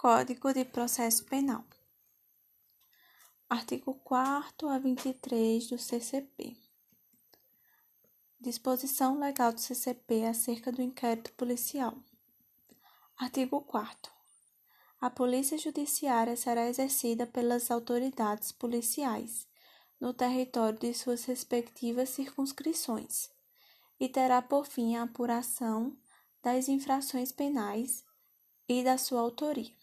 Código de Processo Penal. Artigo 4 a 23 do CCP. Disposição legal do CCP acerca do inquérito policial. Artigo 4 A Polícia Judiciária será exercida pelas autoridades policiais no território de suas respectivas circunscrições e terá por fim a apuração das infrações penais e da sua autoria.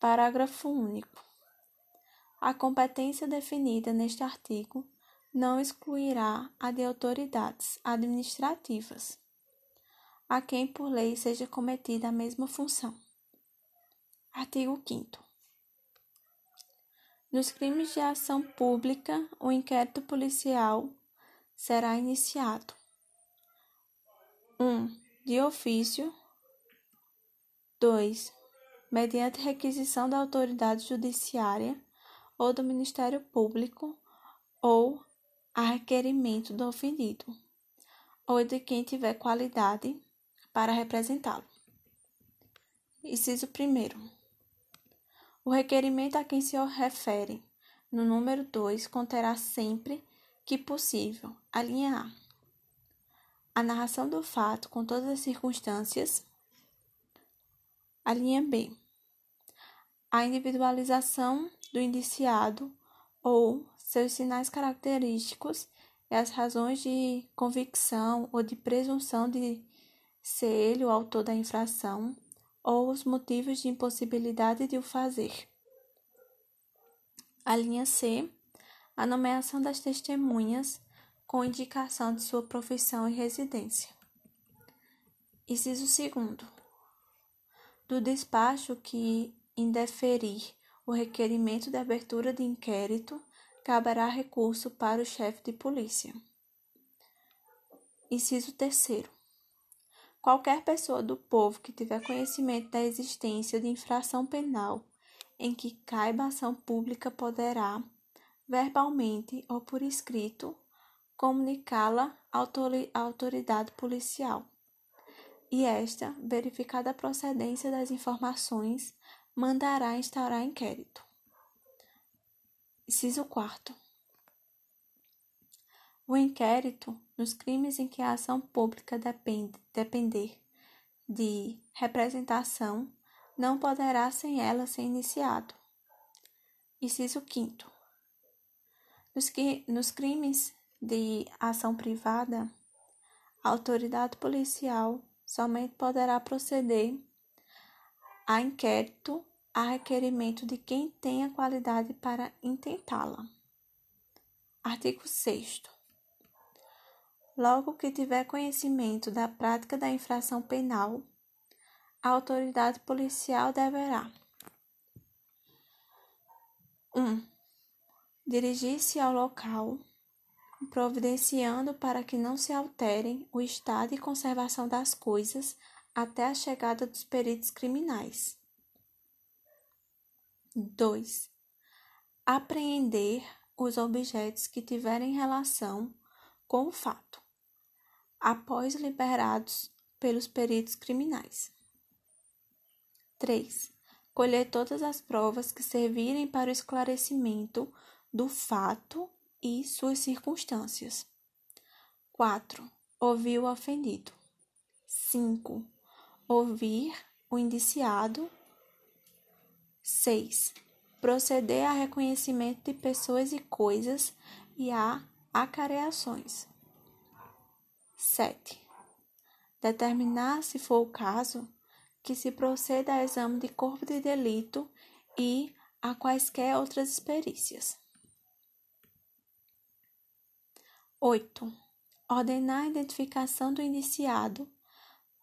Parágrafo único. A competência definida neste artigo não excluirá a de autoridades administrativas, a quem por lei seja cometida a mesma função. Artigo 5. Nos crimes de ação pública, o inquérito policial será iniciado: 1. Um, de ofício. 2 mediante requisição da autoridade judiciária ou do Ministério Público ou a requerimento do ofendido ou de quem tiver qualidade para representá-lo. Inciso 1. O requerimento a quem se refere no número 2 conterá sempre que possível a linha A. A narração do fato com todas as circunstâncias a linha B. A individualização do indiciado ou seus sinais característicos e as razões de convicção ou de presunção de ser ele o autor da infração ou os motivos de impossibilidade de o fazer. A linha C. A nomeação das testemunhas com indicação de sua profissão e residência. Inciso 2 do despacho que indeferir o requerimento de abertura de inquérito, caberá recurso para o chefe de polícia. Inciso 3. Qualquer pessoa do povo que tiver conhecimento da existência de infração penal em que caiba ação pública poderá, verbalmente ou por escrito, comunicá-la à autoridade policial e esta, verificada a procedência das informações, mandará instaurar inquérito. Inciso 4. O inquérito, nos crimes em que a ação pública depende, depender de representação, não poderá sem ela ser iniciado. Inciso 5. Nos, nos crimes de ação privada, a autoridade policial somente poderá proceder a inquérito a requerimento de quem tenha qualidade para intentá-la. Artigo 6. Logo que tiver conhecimento da prática da infração penal, a autoridade policial deverá 1. Um, dirigir-se ao local providenciando para que não se alterem o estado e conservação das coisas até a chegada dos peritos criminais. 2. Apreender os objetos que tiverem relação com o fato, após liberados pelos peritos criminais. 3. Colher todas as provas que servirem para o esclarecimento do fato e suas circunstâncias. 4. Ouvir o ofendido. 5. Ouvir o indiciado. 6. Proceder a reconhecimento de pessoas e coisas e a acareações. 7. Determinar, se for o caso, que se proceda a exame de corpo de delito e a quaisquer outras perícias. 8. Ordenar a identificação do indiciado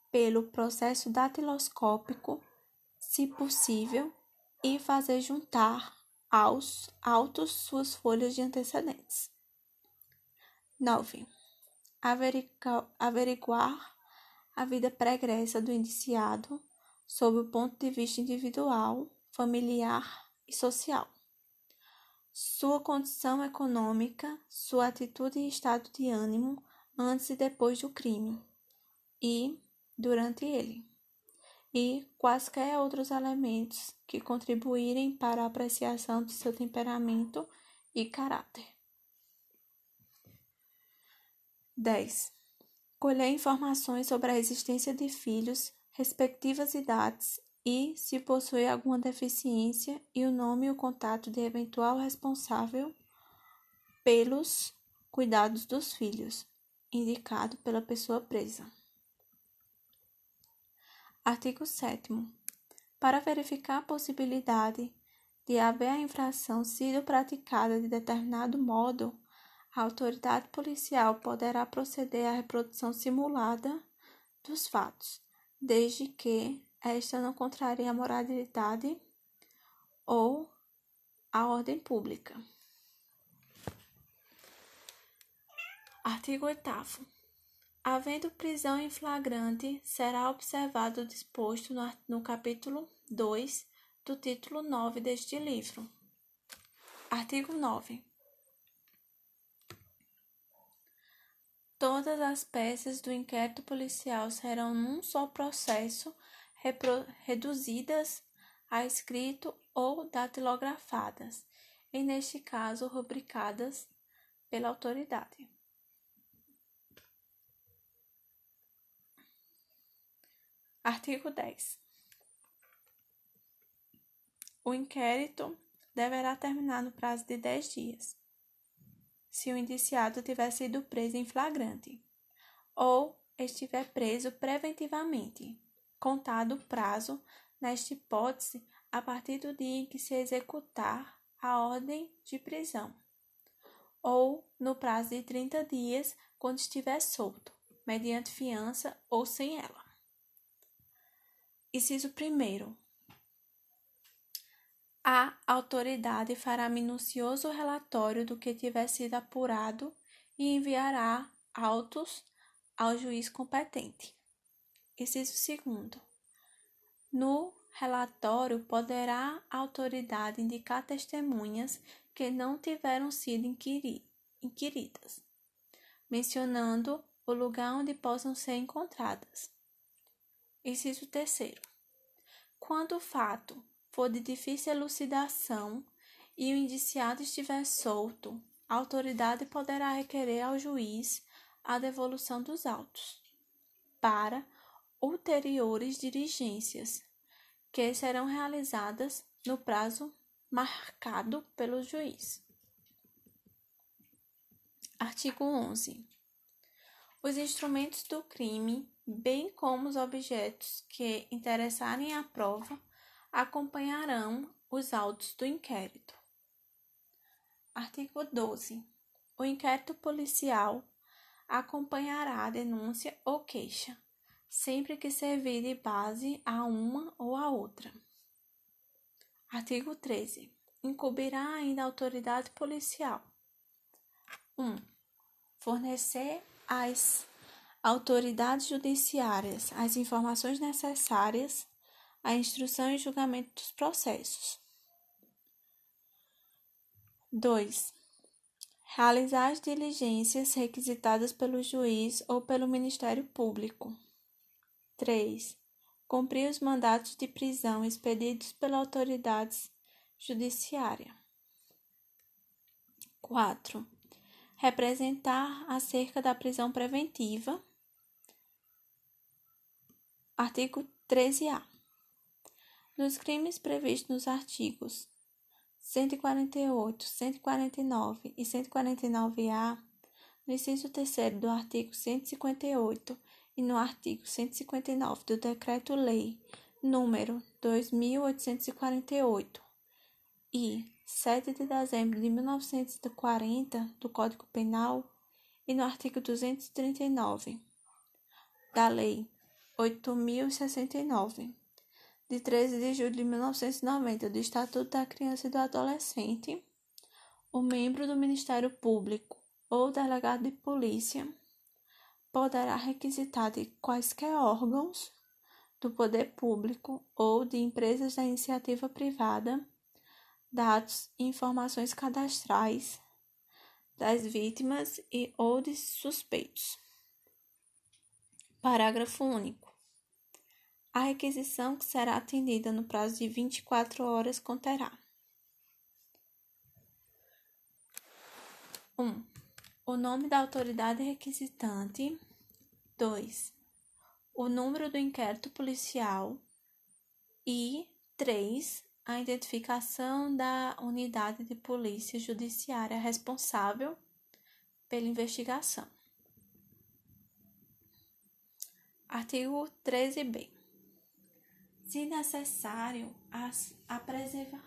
pelo processo datiloscópico, se possível, e fazer juntar aos autos suas folhas de antecedentes. 9. Averiguar a vida pregressa do indiciado sob o ponto de vista individual, familiar e social sua condição econômica, sua atitude e estado de ânimo antes e depois do crime, e durante ele, e quaisquer outros elementos que contribuírem para a apreciação de seu temperamento e caráter. 10. Colher informações sobre a existência de filhos, respectivas idades e, se possui alguma deficiência, e o nome e o contato de eventual responsável pelos cuidados dos filhos, indicado pela pessoa presa. Artigo 7. Para verificar a possibilidade de haver a infração sido praticada de determinado modo, a autoridade policial poderá proceder à reprodução simulada dos fatos, desde que esta não contrarie a moralidade ou a ordem pública. Artigo 8 Havendo prisão em flagrante, será observado o disposto no, no capítulo 2 do título 9 deste livro. Artigo 9. Todas as peças do inquérito policial serão, num só processo, reduzidas a escrito ou datilografadas, e, neste caso, rubricadas pela autoridade. Artigo 10. O inquérito deverá terminar no prazo de 10 dias, se o indiciado tiver sido preso em flagrante ou estiver preso preventivamente, contado o prazo, nesta hipótese, a partir do dia em que se executar a ordem de prisão, ou no prazo de 30 dias, quando estiver solto, mediante fiança ou sem ela. Inciso 1. A autoridade fará minucioso relatório do que tiver sido apurado e enviará autos ao juiz competente. Inciso 2. No relatório, poderá a autoridade indicar testemunhas que não tiveram sido inquiridas, mencionando o lugar onde possam ser encontradas. Inciso terceiro. Quando o fato for de difícil elucidação e o indiciado estiver solto, a autoridade poderá requerer ao juiz a devolução dos autos para ulteriores diligências, que serão realizadas no prazo marcado pelo juiz. Artigo 11. Os instrumentos do crime bem como os objetos que interessarem à prova, acompanharão os autos do inquérito. Artigo 12. O inquérito policial acompanhará a denúncia ou queixa, sempre que servir de base a uma ou a outra. Artigo 13. Incumbirá ainda a autoridade policial. 1. Fornecer as autoridades judiciárias as informações necessárias à instrução e julgamento dos processos. 2. Realizar as diligências requisitadas pelo juiz ou pelo Ministério Público. 3. Cumprir os mandatos de prisão expedidos pela autoridade judiciária. 4. Representar acerca da prisão preventiva Artigo 13-A. Nos crimes previstos nos artigos 148, 149 e 149-A, no inciso 3 do artigo 158 e no artigo 159 do Decreto-Lei número 2848 e 7 de dezembro de 1940 do Código Penal e no artigo 239 da Lei 8.069, de 13 de julho de 1990, do Estatuto da Criança e do Adolescente, o membro do Ministério Público ou delegado de polícia poderá requisitar de quaisquer órgãos do poder público ou de empresas da iniciativa privada dados e informações cadastrais das vítimas e ou de suspeitos. Parágrafo único. A requisição que será atendida no prazo de 24 horas conterá 1. Um, o nome da autoridade requisitante. 2. O número do inquérito policial. E 3. A identificação da unidade de polícia judiciária responsável pela investigação. Artigo 13b. Se necessário, a, preservar.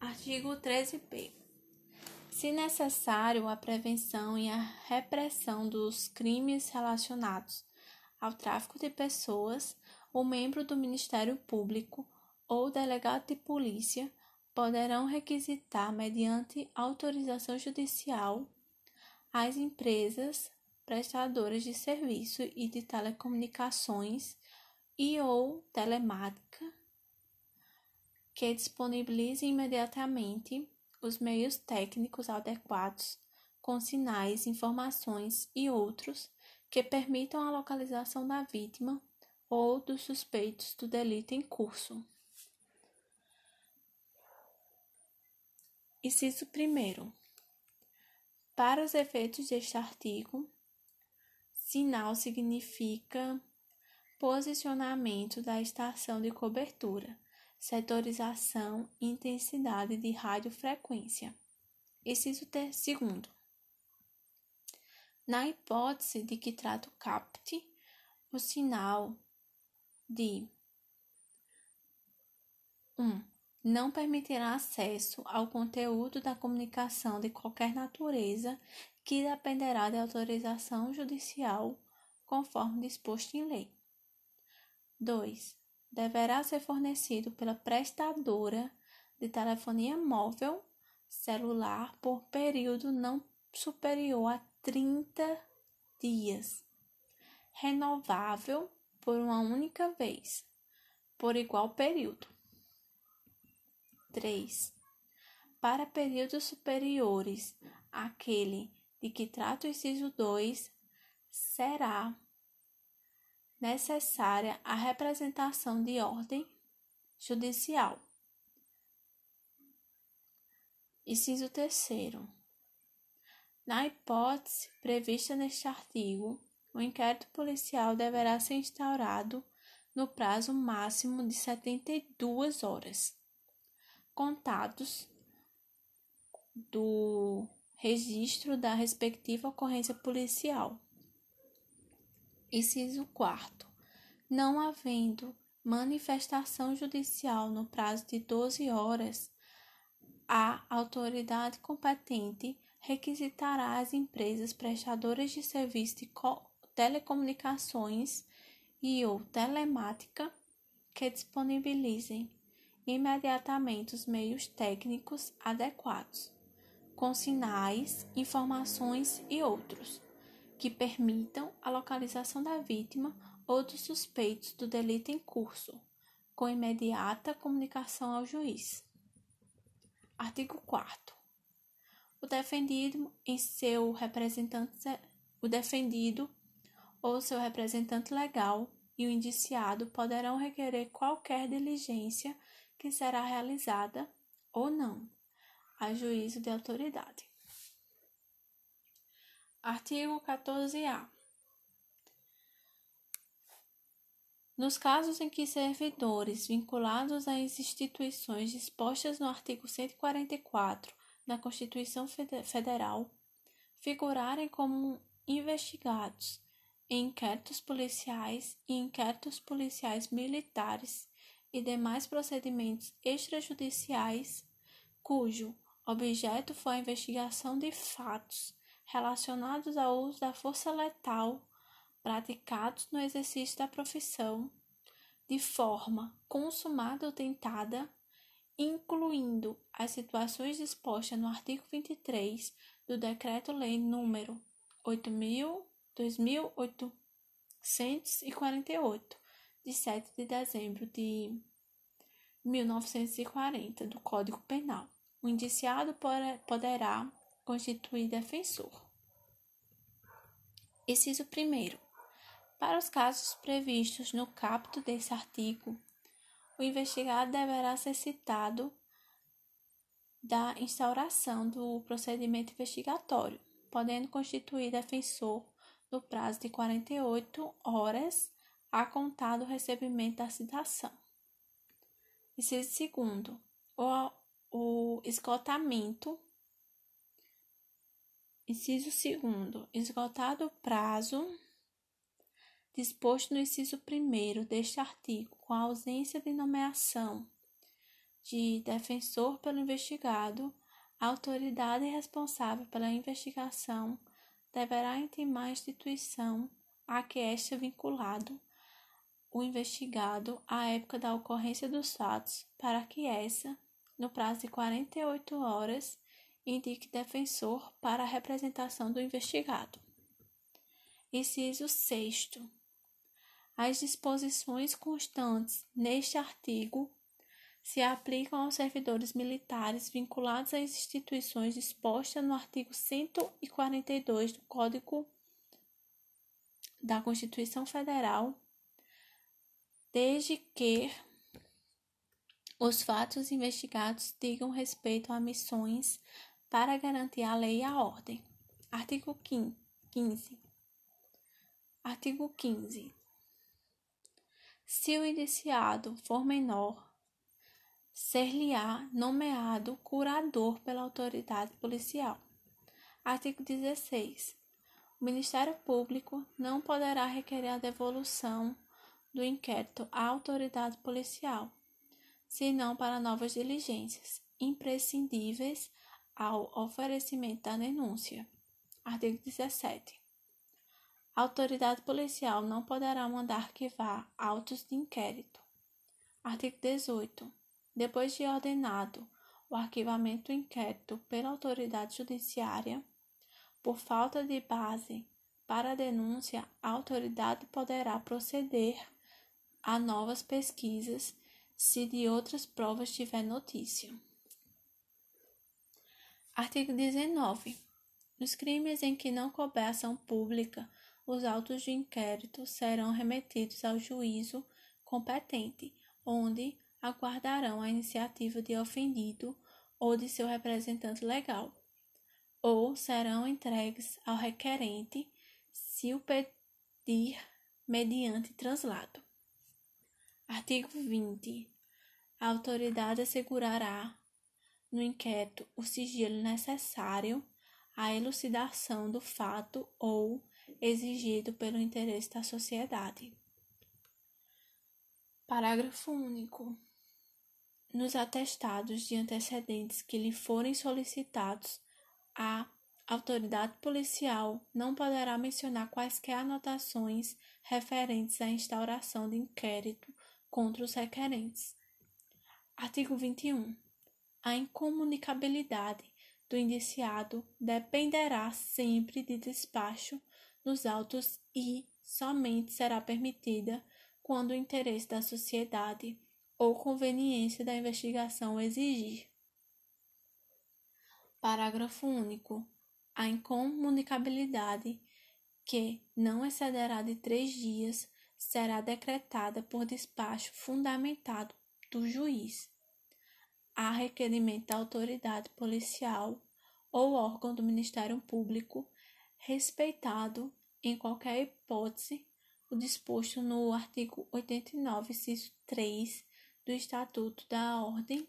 Artigo 13b. Se necessário, a prevenção e a repressão dos crimes relacionados ao tráfico de pessoas, o membro do Ministério Público ou delegado de polícia poderão requisitar, mediante autorização judicial, às empresas prestadoras de serviço e de telecomunicações e ou telemática que disponibilizem imediatamente os meios técnicos adequados, com sinais, informações e outros que permitam a localização da vítima ou dos suspeitos do delito em curso. Inciso 1. Para os efeitos deste artigo, sinal significa posicionamento da estação de cobertura setorização e intensidade de radiofrequência. Inciso segundo. Na hipótese de que trato capte o sinal de 1. Um, não permitirá acesso ao conteúdo da comunicação de qualquer natureza que dependerá de autorização judicial, conforme disposto em lei. 2 deverá ser fornecido pela prestadora de telefonia móvel celular por período não superior a 30 dias, renovável por uma única vez, por igual período. 3. Para períodos superiores àquele de que trata o inciso 2, será necessária a representação de ordem judicial. Inciso terceiro. Na hipótese prevista neste artigo, o inquérito policial deverá ser instaurado no prazo máximo de 72 horas, contados do registro da respectiva ocorrência policial. Inciso 4. Não havendo manifestação judicial no prazo de 12 horas, a autoridade competente requisitará às empresas prestadoras de serviço de telecomunicações e ou telemática que disponibilizem imediatamente os meios técnicos adequados, com sinais, informações e outros que permitam a localização da vítima ou dos suspeitos do delito em curso, com imediata comunicação ao juiz. Artigo 4 O defendido em seu representante o defendido ou seu representante legal e o indiciado poderão requerer qualquer diligência que será realizada ou não, a juízo de autoridade. Artigo 14-A. Nos casos em que servidores vinculados às instituições dispostas no artigo 144 da Constituição Federal figurarem como investigados em inquéritos policiais e inquéritos policiais militares e demais procedimentos extrajudiciais, cujo objeto for a investigação de fatos relacionados ao uso da força letal praticados no exercício da profissão, de forma consumada ou tentada, incluindo as situações dispostas no artigo 23 do Decreto-Lei número 8.2848, de 7 de dezembro de 1940, do Código Penal. O indiciado poderá constituir defensor. Inciso 1. Para os casos previstos no caput desse artigo, o investigado deverá ser citado da instauração do procedimento investigatório, podendo constituir defensor no prazo de 48 horas a contar do recebimento da citação. Inciso segundo, o, o esgotamento. Inciso segundo, esgotado o prazo disposto no inciso primeiro deste artigo, com a ausência de nomeação de defensor pelo investigado, a autoridade responsável pela investigação deverá intimar a instituição a que este é vinculado o investigado à época da ocorrência dos fatos, para que essa, no prazo de 48 horas, indique defensor para a representação do investigado. Inciso 6. As disposições constantes neste artigo se aplicam aos servidores militares vinculados às instituições dispostas no artigo 142 do Código da Constituição Federal desde que os fatos investigados digam respeito a missões para garantir a lei e a ordem. Artigo 15. Artigo 15. Se o indiciado for menor, ser-lhe-á nomeado curador pela autoridade policial. Artigo 16. O Ministério Público não poderá requerer a devolução do inquérito à autoridade policial, senão para novas diligências, imprescindíveis ao oferecimento da denúncia. Artigo 17. A autoridade policial não poderá mandar arquivar autos de inquérito. Artigo 18. Depois de ordenado o arquivamento do inquérito pela autoridade judiciária, por falta de base para a denúncia, a autoridade poderá proceder a novas pesquisas se de outras provas tiver notícia. Artigo 19. Nos crimes em que não couber ação pública, os autos de inquérito serão remetidos ao juízo competente, onde aguardarão a iniciativa de ofendido ou de seu representante legal, ou serão entregues ao requerente se o pedir mediante translado. Artigo 20. A autoridade assegurará no inquérito o sigilo necessário à elucidação do fato ou exigido pelo interesse da sociedade. Parágrafo único. Nos atestados de antecedentes que lhe forem solicitados, a autoridade policial não poderá mencionar quaisquer anotações referentes à instauração de inquérito contra os requerentes. Artigo 21. A incomunicabilidade do indiciado dependerá sempre de despacho nos autos e somente será permitida quando o interesse da sociedade ou conveniência da investigação exigir. Parágrafo único. A incomunicabilidade, que não excederá de três dias, será decretada por despacho fundamentado do juiz, a requerimento da autoridade policial ou órgão do Ministério Público, respeitado, em qualquer hipótese, o disposto no artigo 89, inciso 3 do Estatuto da Ordem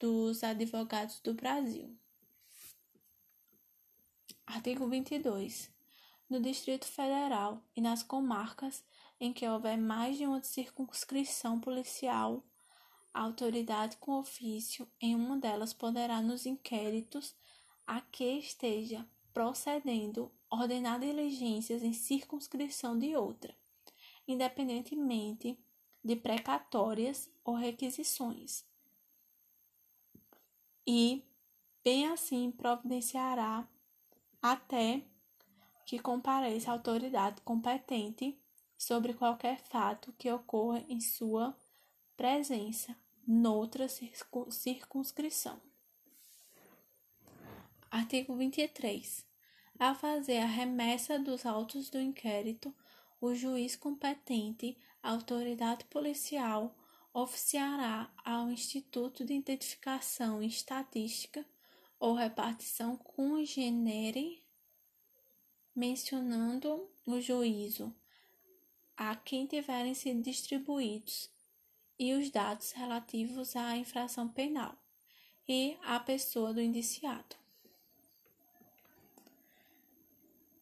dos Advogados do Brasil. Artigo 22. No Distrito Federal e nas comarcas em que houver mais de uma circunscrição policial, a autoridade com ofício em uma delas poderá, nos inquéritos a que esteja procedendo, ordenar diligências em circunscrição de outra, independentemente de precatórias ou requisições. E, bem assim, providenciará até que compareça a autoridade competente sobre qualquer fato que ocorra em sua presença noutra circunscrição. Artigo 23. A fazer a remessa dos autos do inquérito, o juiz competente, a autoridade policial, oficiará ao Instituto de Identificação e Estatística ou repartição congenere, mencionando o juízo a quem tiverem sido distribuídos e os dados relativos à infração penal e à pessoa do indiciado.